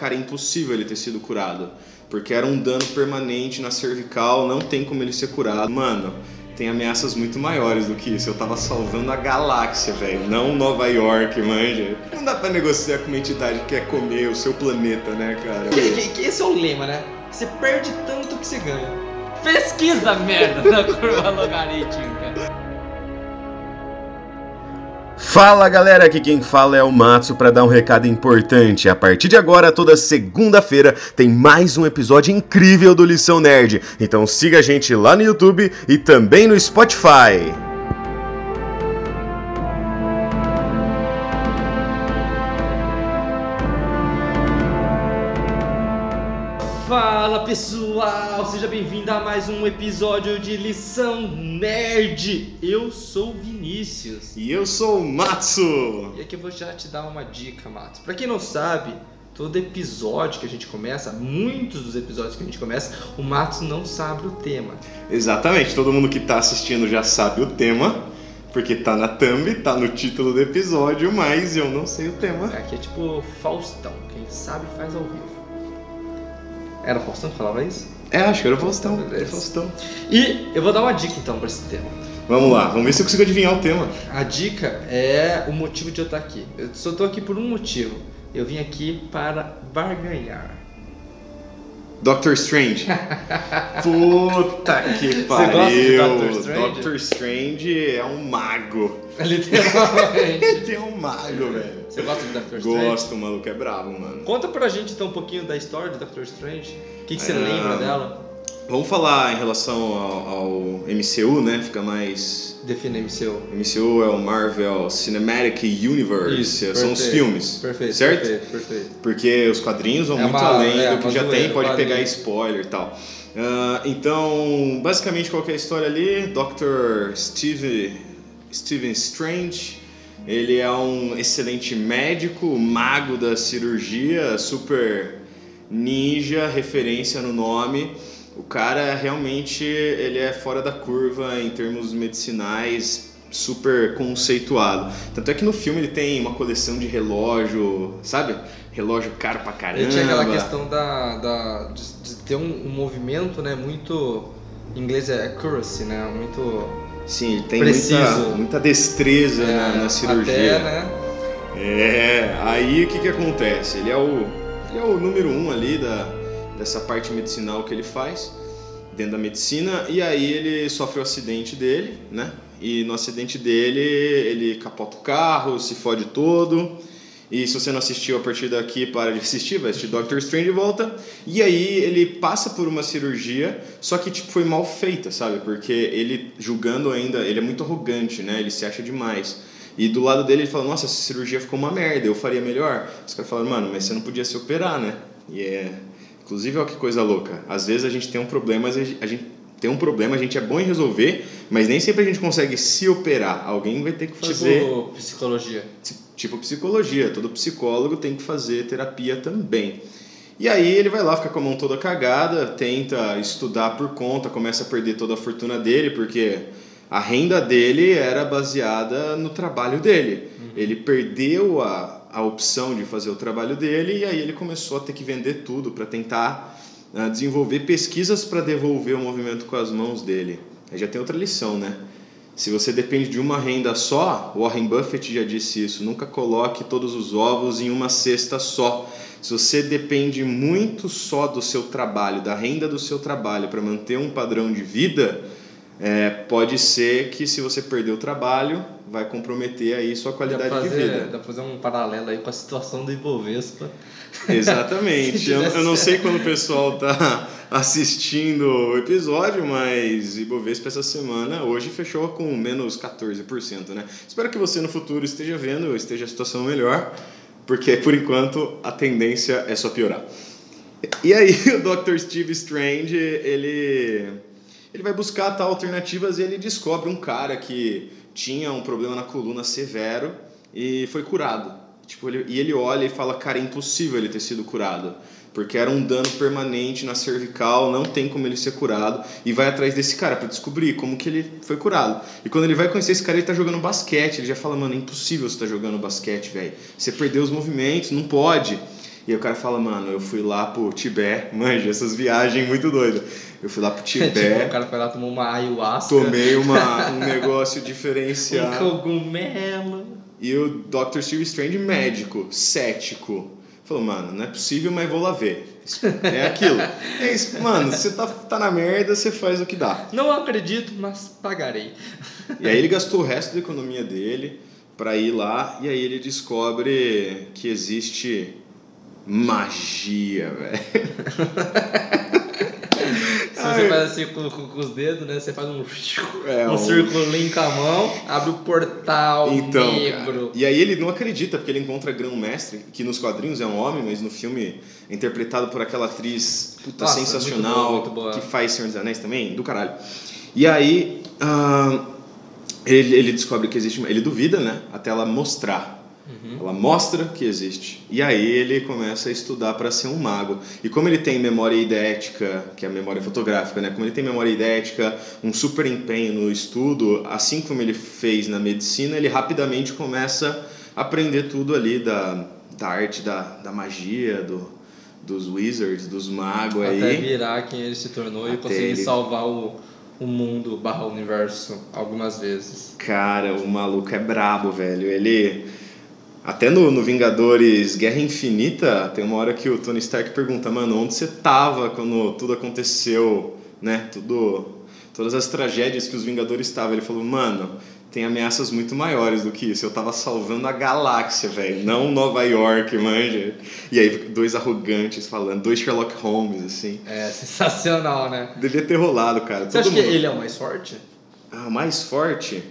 cara, é impossível ele ter sido curado. Porque era um dano permanente na cervical, não tem como ele ser curado. Mano, tem ameaças muito maiores do que isso. Eu tava salvando a galáxia, velho, não Nova York, manja. Não dá pra negociar com uma entidade que quer comer o seu planeta, né, cara? Que, que, que esse é o lema, né? Você perde tanto que você ganha. Pesquisa merda da curva logarítmica. Fala galera, aqui quem fala é o Matsu para dar um recado importante. A partir de agora, toda segunda-feira, tem mais um episódio incrível do Lição Nerd. Então siga a gente lá no YouTube e também no Spotify. Fala pessoal, seja bem-vindo a mais um episódio de Lição Nerd. Eu sou o Vinícius. E eu sou o Matsu. E aqui eu vou já te dar uma dica, Matsu. Pra quem não sabe, todo episódio que a gente começa, muitos dos episódios que a gente começa, o Matsu não sabe o tema. Exatamente, todo mundo que tá assistindo já sabe o tema. Porque tá na thumb, tá no título do episódio, mas eu não sei o tema. Aqui é tipo Faustão, quem sabe faz ao vivo. Era o Faustão que falava isso? É, acho que era o Faustão. Beleza. Faustão. E eu vou dar uma dica então pra esse tema. Vamos lá, vamos ver se eu consigo adivinhar o tema. A dica é o motivo de eu estar aqui. Eu só tô aqui por um motivo. Eu vim aqui para barganhar. Doctor Strange. Puta que pariu. gosta de Doctor Strange? Doctor Strange é um mago. Literalmente. Ele é um mago, velho. Você gosta de Doctor Strange? Gosto, o maluco é brabo, mano. Conta pra gente então um pouquinho da história de Doctor Strange. O que, que você É. lembra dela? Vamos falar em relação ao, ao MCU, né? Fica mais. Define MCU. MCU é o Marvel Cinematic Universe. São os perfeito. filmes. Perfeito. Certo? Perfeito, perfeito. Porque os quadrinhos vão É muito uma- além é, do que já tem, pode quadrinho. pegar spoiler e tal. Ah, então, basicamente, qual que é a história ali? Dr. Steve, Stephen Strange, ele é um excelente médico, mago da cirurgia, super ninja, referência no nome. O cara realmente ele é fora da curva em termos medicinais, super conceituado. Tanto é que no filme ele tem uma coleção de relógio, sabe? Relógio caro pra caramba. Ele tinha aquela questão da, da, de, de ter um, um movimento, né, muito... Em inglês é accuracy, né, muito... Sim, ele tem Preciso. muita, muita destreza na, é, na cirurgia. Até, né, É, aí o que que acontece? Ele é o, ele é o número um ali da, dessa parte medicinal que ele faz, dentro da medicina, e aí ele sofre o acidente dele, né? E no acidente dele, ele capota o carro, se fode todo. E se você não assistiu a partir daqui, para de assistir, vai assistir Doctor Strange de volta. E aí ele passa por uma cirurgia, só que tipo foi mal feita, sabe? Porque ele julgando ainda, ele é muito arrogante, né? Ele se acha demais. E do lado dele ele fala: "Nossa, essa cirurgia ficou uma merda, eu faria melhor". Os caras falam: "Mano, mas você não podia se operar, né?". E é inclusive olha que coisa louca. Às vezes a gente tem um problema, mas a gente tem um problema, a gente é bom em resolver, mas nem sempre a gente consegue se operar. Alguém vai ter que fazer tipo psicologia. tipo psicologia, todo psicólogo tem que fazer terapia também. E aí ele vai lá, fica com a mão toda cagada, tenta estudar por conta, começa a perder toda a fortuna dele, porque a renda dele era baseada no trabalho dele. Ele perdeu a, a opção de fazer o trabalho dele e aí ele começou a ter que vender tudo para tentar desenvolver pesquisas para devolver o movimento com as mãos dele. Aí já tem outra lição, né? Se você depende de uma renda só, Warren Buffett já disse isso, nunca coloque todos os ovos em uma cesta só. Se você depende muito só do seu trabalho, da renda do seu trabalho para manter um padrão de vida, é, pode ser que se você perder o trabalho, vai comprometer aí sua qualidade pra, de fazer, vida. dá pra fazer um paralelo aí com a situação do Ibovespa. Exatamente. Eu, eu não sei quando o pessoal tá assistindo o episódio, mas Ibovespa essa semana hoje fechou com menos 14%, né? Espero que você no futuro esteja vendo, esteja a situação melhor, porque por enquanto a tendência é só piorar. E aí o Dr. Steve Strange, ele ele vai buscar tal alternativas e ele descobre um cara que tinha um problema na coluna severo e foi curado. Tipo, ele, e ele olha e fala, cara, é impossível ele ter sido curado. Porque era um dano permanente na cervical, não tem como ele ser curado. E vai atrás desse cara para descobrir como que ele foi curado. E quando ele vai conhecer esse cara, ele tá jogando basquete. Ele já fala, mano, é impossível você tá jogando basquete, velho. Você perdeu os movimentos, não pode. E aí o cara fala, mano, eu fui lá pro Tibete, manja, essas viagens muito doidas. Eu fui lá pro Tibete. tipo, o cara foi lá, tomou uma ayahuasca. Tomei uma, um negócio um diferenciado. cogumelo. E o Dr. Steve Strange, médico, cético. Falou, mano, não é possível, mas vou lá ver. É aquilo. É isso, mano, você tá, tá na merda, você faz o que dá. Não acredito, mas pagarei. E aí ele gastou o resto da economia dele para ir lá e aí ele descobre que existe magia, velho. Você faz assim com, com- com os dedos, né? Você faz um, É, um um- circulinho com a mão, abre o portal Então, negro. cara, e aí ele não acredita porque ele encontra Grão-Mestre, que nos quadrinhos é um homem, mas no filme é interpretado por aquela atriz puta Nossa, sensacional muito boa, muito boa. que faz Senhor dos Anéis também, do caralho. E aí ah, ele, ele descobre que existe, ele duvida, né? Até ela mostrar. Uhum. Ela mostra que existe. E aí ele começa a estudar para ser um mago. E como ele tem memória idética, que é a memória fotográfica, né? Como ele tem memória idética, um super empenho no estudo, assim como ele fez na medicina, ele rapidamente começa a aprender tudo ali da, da arte, da, da magia, do, dos wizards, dos magos Até aí. virar quem ele se tornou e Até conseguir ele- salvar o, o mundo barra universo algumas vezes. Cara, o maluco é brabo, velho. Ele. Até no, no Vingadores Guerra Infinita, tem uma hora que o Tony Stark pergunta, mano, onde você tava quando tudo aconteceu, né? Tudo. Todas as tragédias que os Vingadores estavam. Ele falou, mano, tem ameaças muito maiores do que isso. Eu tava salvando a galáxia, velho. Não Nova York, manja. E aí, dois arrogantes falando, dois Sherlock Holmes, assim. É sensacional, né? Devia ter rolado, cara. Você Todo acha que mundo- ele é o mais forte? Ah, o mais forte.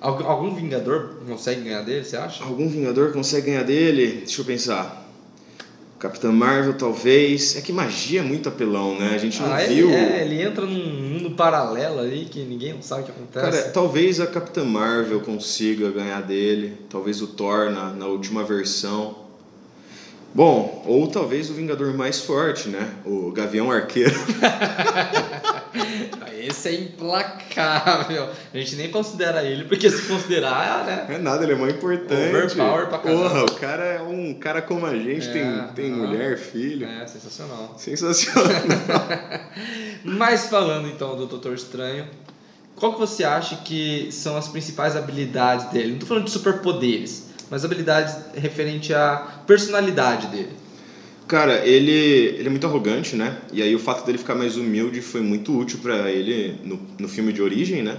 Algu- Algum Vingador consegue ganhar dele, você acha? Algum Vingador consegue ganhar dele? Deixa eu pensar. Capitã Marvel, talvez. É que magia é muito apelão, né? A gente não Ah, ele, viu. é, ele entra num mundo paralelo ali que ninguém sabe o que acontece. Cara, talvez a Capitã Marvel consiga ganhar dele. Talvez o Thor na, na última versão. Bom, ou talvez o Vingador mais forte, né? O Gavião Arqueiro. Esse é implacável. A gente nem considera ele, porque se considerar, né? É nada, ele é mais importante. Overpower pra caramba. Porra, o cara é um cara como a gente, É, tem, tem mulher, filho. É, sensacional. Sensacional. Mas falando então do Doutor Estranho, qual que você acha que são as principais habilidades dele? Não tô falando de superpoderes, mas habilidades referente à personalidade dele. Cara, ele, ele é muito arrogante, né? E aí o fato dele ficar mais humilde foi muito útil pra ele no, no filme de origem, né?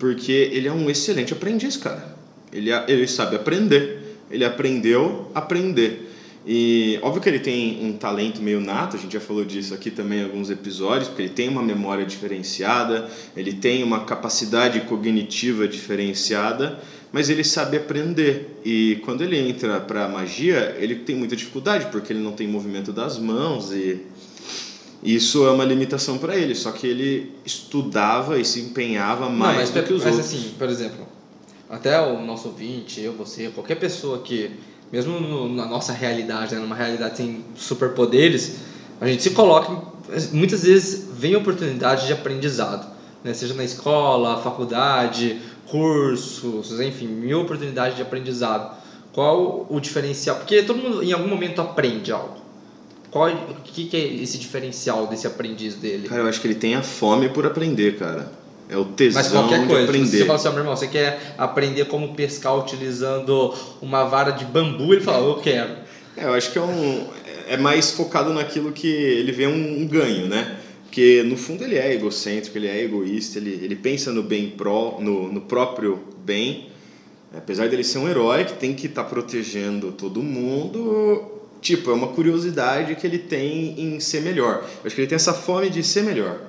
Porque ele é um excelente aprendiz, cara. Ele, ele sabe aprender. Ele aprendeu a aprender. E óbvio que ele tem um talento meio nato, a gente já falou disso aqui também em alguns episódios, porque ele tem uma memória diferenciada, ele tem uma capacidade cognitiva diferenciada, mas ele sabe aprender. E quando ele entra para magia, ele tem muita dificuldade, porque ele não tem movimento das mãos e isso é uma limitação para ele. Só que ele estudava e se empenhava mais Não, mas, do que os mas outros. assim, por exemplo, até o nosso ouvinte, eu, você, qualquer pessoa que, mesmo no- na nossa realidade, né, numa realidade sem superpoderes, a gente se coloca, muitas vezes vem oportunidade de aprendizado, né? seja na escola, faculdade, cursos, enfim, mil oportunidades de aprendizado. Qual o diferencial? Porque todo mundo em algum momento aprende algo. Qual, o que, que é esse diferencial desse aprendiz dele? Cara, eu acho que ele tem a fome por aprender, cara. É o tesão Mas qualquer de coisa, se aprender. você fala assim, meu irmão, você quer aprender como pescar utilizando uma vara de bambu? Ele fala, eu quero. É, eu acho que é um é mais focado naquilo que ele vê um, um ganho, né? Porque no fundo ele é egocêntrico, ele é egoísta, ele, ele pensa no bem pró, no, no próprio bem. Apesar dele ser um herói que tem que estar protegendo todo mundo, tipo, é uma curiosidade que ele tem em ser melhor. Eu acho que ele tem essa fome de ser melhor.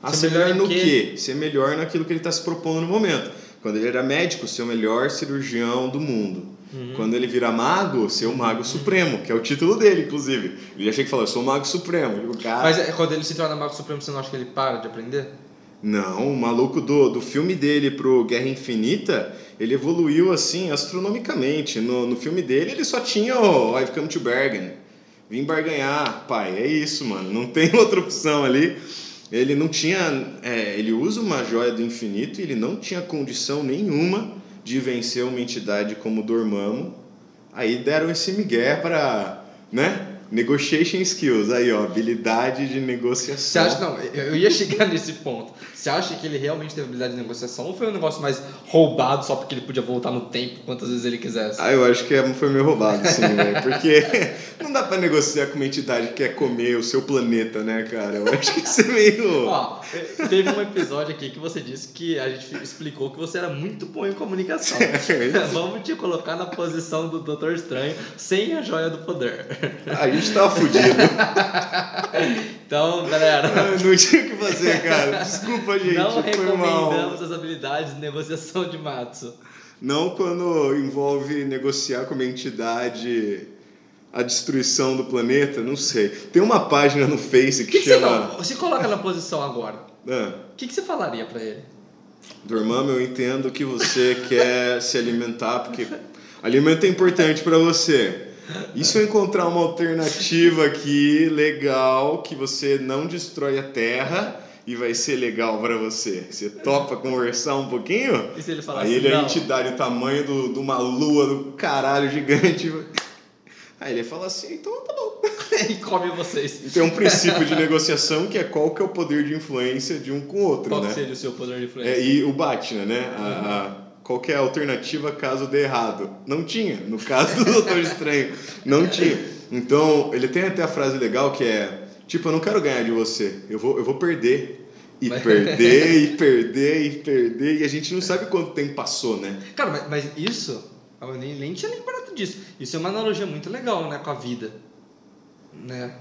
Ah, Ser ser melhor melhor no quê? quê? Ser melhor naquilo que ele está se propondo no momento. Quando ele era médico, ser o melhor cirurgião do mundo. Uhum. Quando ele vira mago, ser o mago supremo, que é o título dele, inclusive. Ele já chega e fala, eu sou o mago supremo. Digo, cara, Mas é, quando ele se torna Mago Supremo, você não acha que ele para de aprender? não, o maluco do, do filme dele pro Guerra Infinita, ele evoluiu assim astronomicamente. No, no filme dele, ele só tinha o I've come to bargain. Vim barganhar, pai, é isso, mano. Não tem outra opção ali. Ele não tinha. é, ele usa uma joia do infinito e ele não tinha condição nenhuma de vencer uma entidade como Dormammu. Aí deram esse migué pra. né? Negotiation skills, aí ó, habilidade de negociação. Você acha, não, eu ia chegar nesse ponto. Você acha que ele realmente teve habilidade de negociação ou foi um negócio mais roubado só porque ele podia voltar no tempo quantas vezes ele quisesse? Ah, eu acho que é, foi meio roubado, sim, velho. Porque não dá pra negociar com uma entidade que quer comer o seu planeta, né, cara? Eu acho que isso é meio. Ó, teve um episódio aqui que você disse que a gente explicou que você era muito bom em comunicação. Vamos te colocar na posição do Doutor Estranho sem a joia do poder. A gente tava fudido. então, galera. Não tinha o que fazer, cara. Desculpa, gente. Não recomendamos as habilidades de negociação de Matsu. Não quando envolve negociar com uma entidade a destruição do planeta, não sei. Tem uma página no Face que, Que que você, chama. não, se coloca na posição agora. Ah, O que, que você falaria pra ele? Dormammu, eu entendo que você quer se alimentar, porque alimento é importante para você. E se eu encontrar uma alternativa aqui legal, que você não destrói a Terra e vai ser legal para você? Você topa conversar um pouquinho? E se ele falar Aí assim, ele é a entidade, o tamanho do, de uma lua do caralho gigante. Aí ele fala assim, então tá bom. e come vocês. Tem um princípio de negociação que é qual que é o poder de influência de um com o outro, Qual né? seria o seu poder de influência? É, e o Batman, né? A, a- qual que é a alternativa caso dê errado? Não tinha. No caso do Doutor Estranho, não tinha. Então, ele tem até a frase legal que é: tipo, eu não quero ganhar de você, eu vou, eu vou perder. E Mas- perder, e perder, e perder. E a gente não sabe quanto tempo passou, né? Cara, mas, mas isso, eu nem, nem tinha lembrado disso. Isso é uma analogia muito legal, né, com a vida. Né?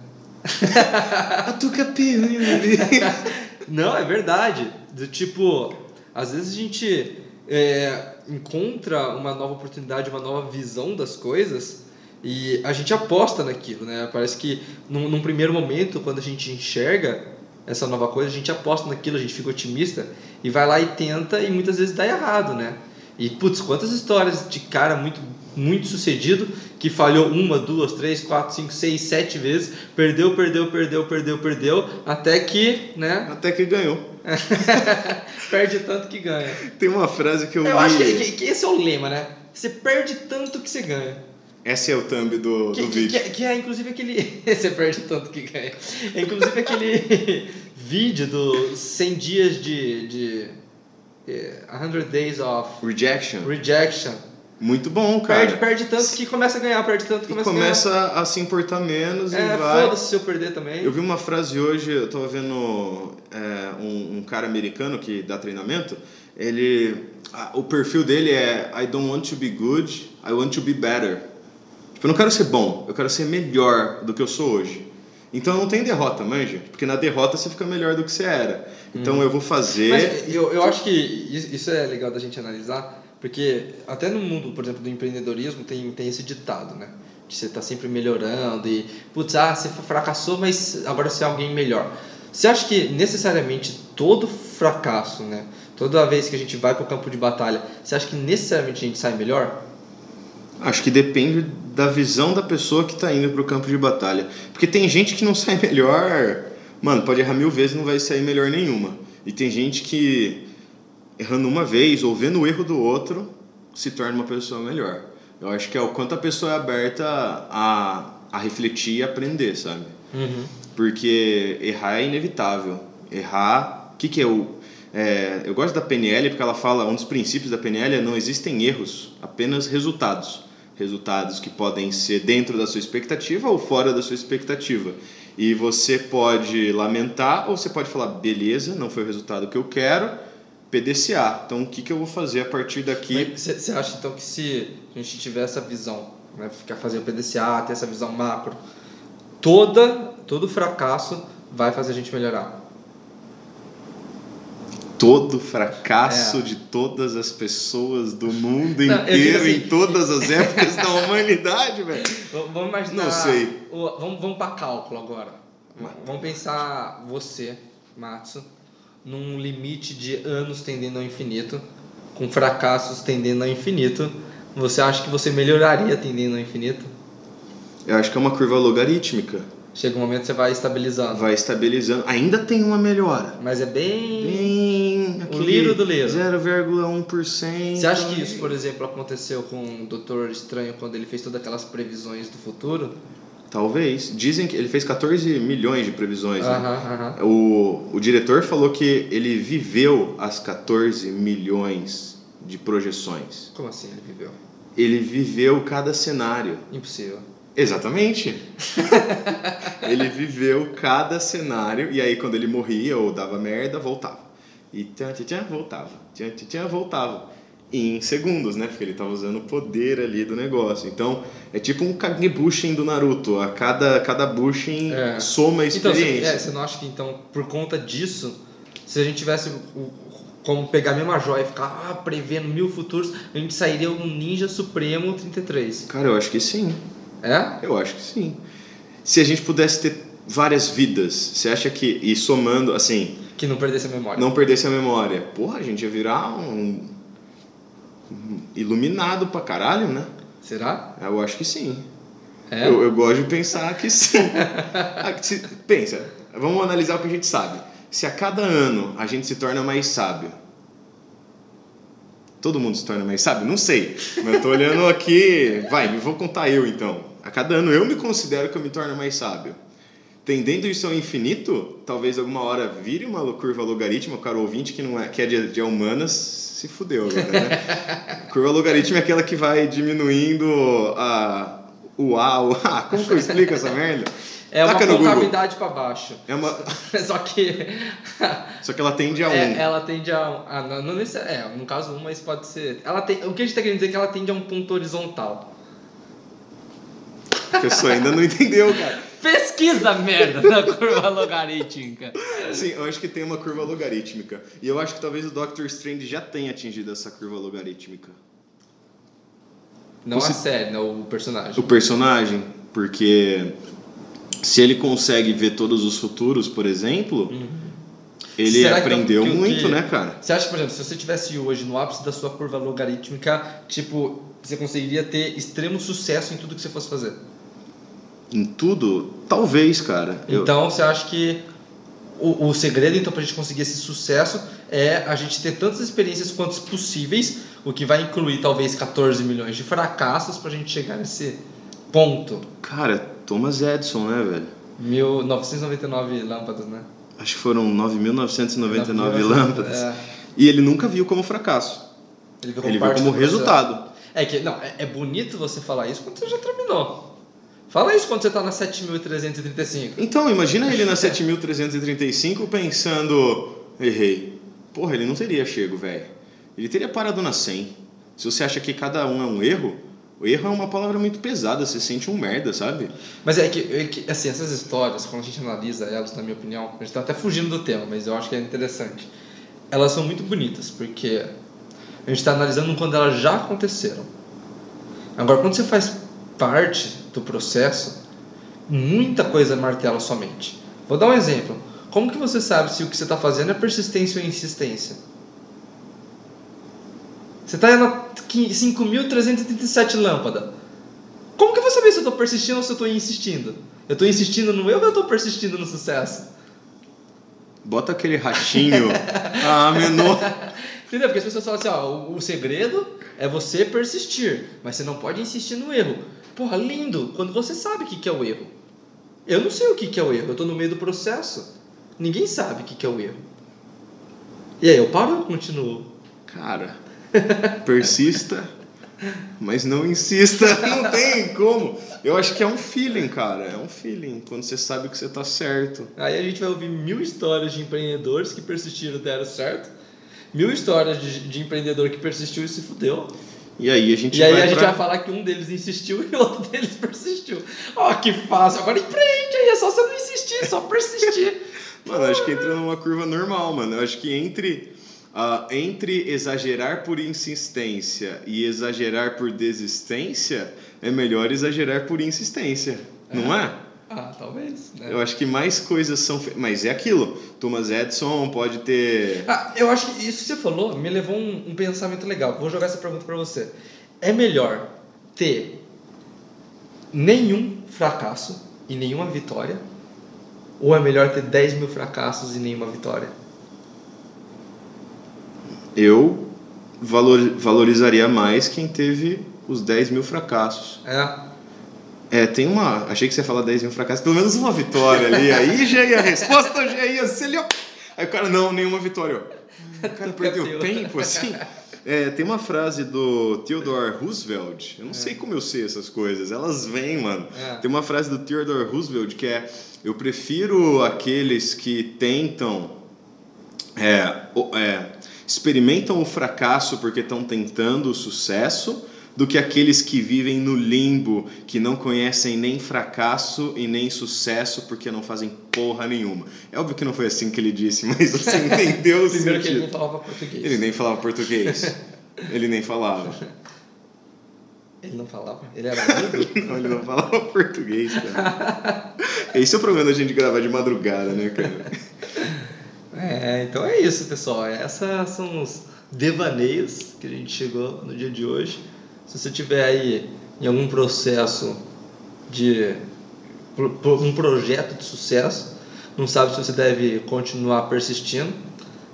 A tuca Não, é verdade. Do tipo, às vezes a gente é, encontra uma nova oportunidade, uma nova visão das coisas e a gente aposta naquilo, né? Parece que num, num primeiro momento, quando a gente enxerga essa nova coisa, a gente aposta naquilo, a gente fica otimista e vai lá e tenta e muitas vezes dá errado, né? E putz, quantas histórias de cara muito muito sucedido que falhou uma, duas, três, quatro, cinco, seis, sete vezes, perdeu, perdeu, perdeu, perdeu, perdeu, até que, né, Até que ganhou. perde tanto que ganha. Tem uma frase que eu, Eu li. acho que, que- esse é o lema, né? Você perde tanto que você ganha. Esse é o thumb do, Que, do que, vídeo. que é- que é inclusive aquele. você perde tanto que ganha. É inclusive aquele vídeo do 100 dias de. de eh, 100 Days of Rejection. Rejection. Muito bom, cara. Perde, perde tanto que começa a ganhar, perde tanto que E começa, começa a se importar menos a ganhar. e É, vai. foda-se se eu perder também. Eu vi uma frase hoje, eu tava vendo é, um, um cara americano que dá treinamento, ele. a- o perfil dele é I don't want to be good, I want to be better. Tipo, eu não quero ser bom, eu quero ser melhor do que eu sou hoje. Então não tem derrota, manja? Porque na derrota você fica melhor do que você era. Então eu vou fazer. Mas eu, eu acho que isso é legal da gente analisar, porque até no mundo, por exemplo, do empreendedorismo tem, tem esse ditado, né? De você estar sempre melhorando e, putz, ah, você fracassou, mas agora você é alguém melhor. Você acha que necessariamente todo fracasso, né? Toda vez que a gente vai para o campo de batalha, você acha que necessariamente a gente sai melhor? Acho que depende da visão da pessoa que está indo pro campo de batalha. Porque tem gente que não sai melhor. Mano, pode errar mil vezes e não vai sair melhor nenhuma. E tem gente que, errando uma vez ou vendo o erro do outro, se torna uma pessoa melhor. Eu acho que é o quanto a pessoa é aberta a, a refletir e aprender, sabe? Porque errar é inevitável. Errar. O que, que é o. é, eu gosto da PNL porque ela fala, um dos princípios da PNL é não existem erros, apenas resultados. Resultados que podem ser dentro da sua expectativa ou fora da sua expectativa. E você pode lamentar ou você pode falar, beleza, não foi o resultado que eu quero, PDCA. Então o que, que eu vou fazer a partir daqui? Você acha então que se a gente tiver essa visão, né, ficar fazendo PDCA, ter essa visão macro, toda, todo fracasso vai fazer a gente melhorar? todo fracasso É. de todas as pessoas do mundo Não, inteiro, assim- em todas as épocas da humanidade, velho. Vamos imaginar. Não sei. o- vamos vamos para cálculo agora. Vamos pensar você, Matsu, num limite de anos tendendo ao infinito, com fracassos tendendo ao infinito. Você acha que você melhoraria tendendo ao infinito? Eu acho que é uma curva logarítmica. Chega um momento que você vai estabilizando. Vai estabilizando. Ainda tem uma melhora. Mas é bem. Bem, O liro do liro. 0,1%. Você acha que isso, por exemplo, aconteceu com o Doutor Estranho quando ele fez todas aquelas previsões do futuro? Talvez. Dizem que ele fez 14 milhões de previsões. né? Aham, aham. O, o diretor falou que ele viveu as 14 milhões de projeções. Como assim ele viveu? Ele viveu cada cenário. Impossível. Exatamente. ele viveu cada cenário e aí quando ele morria ou dava merda, voltava. E tchan, tchan, tchan, voltava. Tchan, tchan, tchan, voltava. Em segundos, né? Porque ele tava usando o poder ali do negócio. Então, é tipo um Kagebushin do Naruto. A cada, cada Bushin É. soma Então, você, experiência. é, você não acha que então, por conta disso, se a gente tivesse o- como pegar a mesma joia e ficar ah, prevendo mil futuros, a gente sairia um Ninja Supremo 33. Cara, eu acho que sim. É? Eu acho que sim. Se a gente pudesse ter várias vidas, você acha que, e somando, assim, Que não perdesse a memória. não perdesse a memória, porra, a gente ia virar um iluminado pra caralho, né? Será? Eu acho que sim. É? Eu, eu gosto de pensar que sim. Ah, pensa, vamos analisar o que a gente sabe. Se a cada ano a gente se torna mais sábio, todo mundo se torna mais sábio? Não sei, mas eu tô olhando aqui. Vai, me vou contar eu então. A cada ano eu me considero que eu me torno mais sábio. Tendendo isso ao infinito, talvez alguma hora vire uma curva logarítmica, o cara ouvinte que, não é, que é de, de humanas se fudeu agora, né? curva logarítmica é aquela que vai diminuindo a, o A, o A. Como que eu explico essa merda? É uma Taca Google. concavidade para baixo. É uma, Só que só que ela tende a um. é, ela tende a. a não, não necess- é, no caso, um, mas pode ser. Ela tem, o que a gente está querendo dizer é que ela tende a um ponto horizontal. A pessoa ainda não entendeu, cara. Pesquisa merda na curva logarítmica. Sim, eu acho que tem uma curva logarítmica. E eu acho que talvez o Doctor Strange já tenha atingido essa curva logarítmica. Não Você- a série, não o personagem. O personagem, porque se ele consegue ver todos os futuros, por exemplo, ele Uhum. Será que aprendeu que muito, que- né, cara? Você acha, por exemplo, se você tivesse hoje no ápice da sua curva logarítmica, tipo, você conseguiria ter extremo sucesso em tudo que você fosse fazer? Em tudo, talvez, cara. Eu- Então, você acha que o, o segredo, então, pra gente conseguir esse sucesso é a gente ter tantas experiências quanto possíveis, o que vai incluir talvez 14 milhões de fracassos pra gente chegar nesse ponto. Cara, Thomas Edison, né, velho? 1999 lâmpadas, né? Acho que foram 9.999 lâmpadas. É, E ele nunca viu como fracasso. ele viu Ele viu como resultado. É que, não, é, é bonito você falar isso quando você já terminou. Fala isso quando você tá na 7.335. Então, imagina ele na 7335 pensando: errei. Porra, ele não teria chego, velho. Ele teria parado na 100. Se você acha que cada um é um erro, o erro é uma palavra muito pesada, você sente um merda, sabe? Mas é que, é que, assim, essas histórias, quando a gente analisa elas, na minha opinião, a gente tá até fugindo do tema, mas eu acho que é interessante. Elas são muito bonitas, porque a gente está analisando quando elas já aconteceram. Agora, quando você faz parte do processo, muita coisa martela sua mente. Vou dar um exemplo. Como que você sabe se o que você está fazendo é persistência ou insistência? Você está na 5.337 lâmpada. Como que eu vou saber se eu estou persistindo ou se eu estou insistindo? Eu estou insistindo no eu ou eu estou persistindo no sucesso? Bota aquele ratinho. ah, menor. Entendeu? Porque as pessoas falam assim, ó, o segredo é você persistir, mas você não pode insistir no erro. Porra, lindo, quando você sabe o que, que é o erro. Eu não sei o que, que é o erro, eu estou no meio do processo. Ninguém sabe o que, que é o erro. E aí, eu paro ou continuo? Cara, persista, mas não insista. Não tem como. Eu acho que é um feeling, cara. É um feeling. Quando você sabe que você tá certo. Aí a gente vai ouvir mil histórias de empreendedores que persistiram e deram certo. Mil histórias de, de empreendedor que persistiu e se fudeu. E aí a gente E aí vai a gente pra- vai falar que um deles insistiu e o outro deles persistiu. Ó, que fácil. Agora empreende aí, é só você não insistir, é só persistir. Mano, acho que entra numa curva normal, mano. Eu acho que entre, ah, entre exagerar por insistência e exagerar por desistência, é melhor exagerar por insistência. Não é? Ah, talvez. Né? Eu acho que mais coisas são. fe- Mas é aquilo. Thomas Edison pode ter. Ah, eu acho que isso que você falou me levou um, um pensamento legal. Vou jogar essa pergunta pra você. É melhor ter nenhum fracasso e nenhuma vitória? Ou é melhor ter 10 mil fracassos e nenhuma vitória? Eu valor, valorizaria mais quem teve os 10 mil fracassos. É. É, tem uma. Achei que você ia falar 10 mil fracassos, pelo menos uma vitória ali. Aí já ia a resposta, já ia ali, ó. Aí o cara, não, nenhuma vitória. O cara perdeu tempo, assim. É, tem uma frase do Theodore Roosevelt, eu não é. sei como eu sei essas coisas, elas vêm, mano. É. Tem uma frase do Theodore Roosevelt que é: Eu prefiro aqueles que tentam. É, é, experimentam o fracasso porque estão tentando o sucesso do que aqueles que vivem no limbo, que não conhecem nem fracasso e nem sucesso porque não fazem porra nenhuma. É óbvio que não foi assim que ele disse, mas você entendeu o Primeiro sentido. que ele nem falava português. Ele nem falava português. ele nem falava. Ele não falava? Ele era não, ele não falava português, cara. Esse é o problema da gente gravar de madrugada, né, cara? É, então é isso, pessoal. Essas são os devaneios que a gente chegou no dia de hoje. Se você tiver aí em algum processo de um projeto de sucesso, não sabe se você deve continuar persistindo,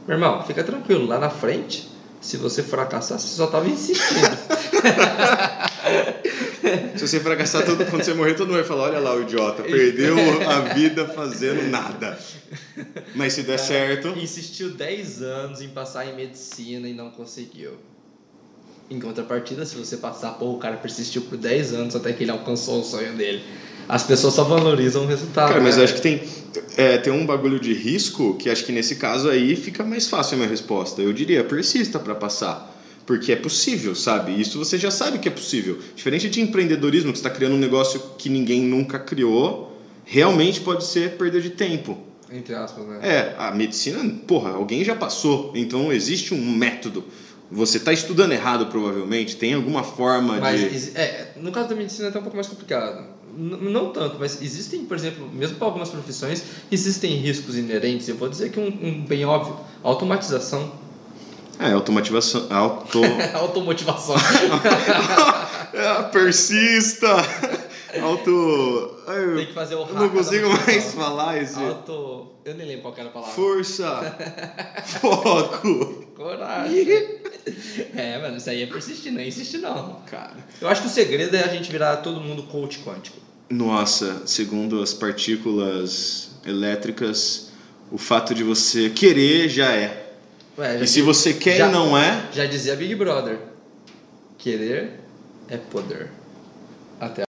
meu irmão, fica tranquilo, lá na frente, se você fracassar, você só estava insistindo. se você fracassar, todo, quando você morrer, todo mundo vai falar: olha lá o idiota, perdeu a vida fazendo nada. Mas se der certo. Insistiu 10 anos em passar em medicina e não conseguiu. Em contrapartida, se você passar, pô, o cara persistiu por 10 anos até que ele alcançou o sonho dele. As pessoas só valorizam o resultado. Cara, mas né? eu acho que tem, é, tem um bagulho de risco que acho que nesse caso aí fica mais fácil a minha resposta. Eu diria, persista para passar. Porque é possível, sabe? Isso você já sabe que é possível. Diferente de empreendedorismo, que você está criando um negócio que ninguém nunca criou, realmente pode ser perda de tempo. Entre aspas, né? É, a medicina, porra, alguém já passou. Então existe um método. Você está estudando errado, provavelmente. Tem alguma forma mas, de. É, no caso da medicina é até um pouco mais complicado. N não tanto, mas existem, por exemplo, mesmo para algumas profissões, existem riscos inerentes. Eu vou dizer que um, um bem óbvio: automatização. É, automatização. Auto... Automotivação. É, persista! Auto. Tem que fazer o Eu não consigo mais falar esse. Auto. Eu nem lembro qual era a palavra. Força! Foco! Coragem! é, mano, isso aí é persistir, não é insistir não. Cara. Eu acho que o segredo é a gente virar todo mundo coach quântico. Nossa, segundo as partículas elétricas, o fato de você querer já é. Ué, já e se você quer já, e não é. Já dizia Big Brother: querer é poder. Até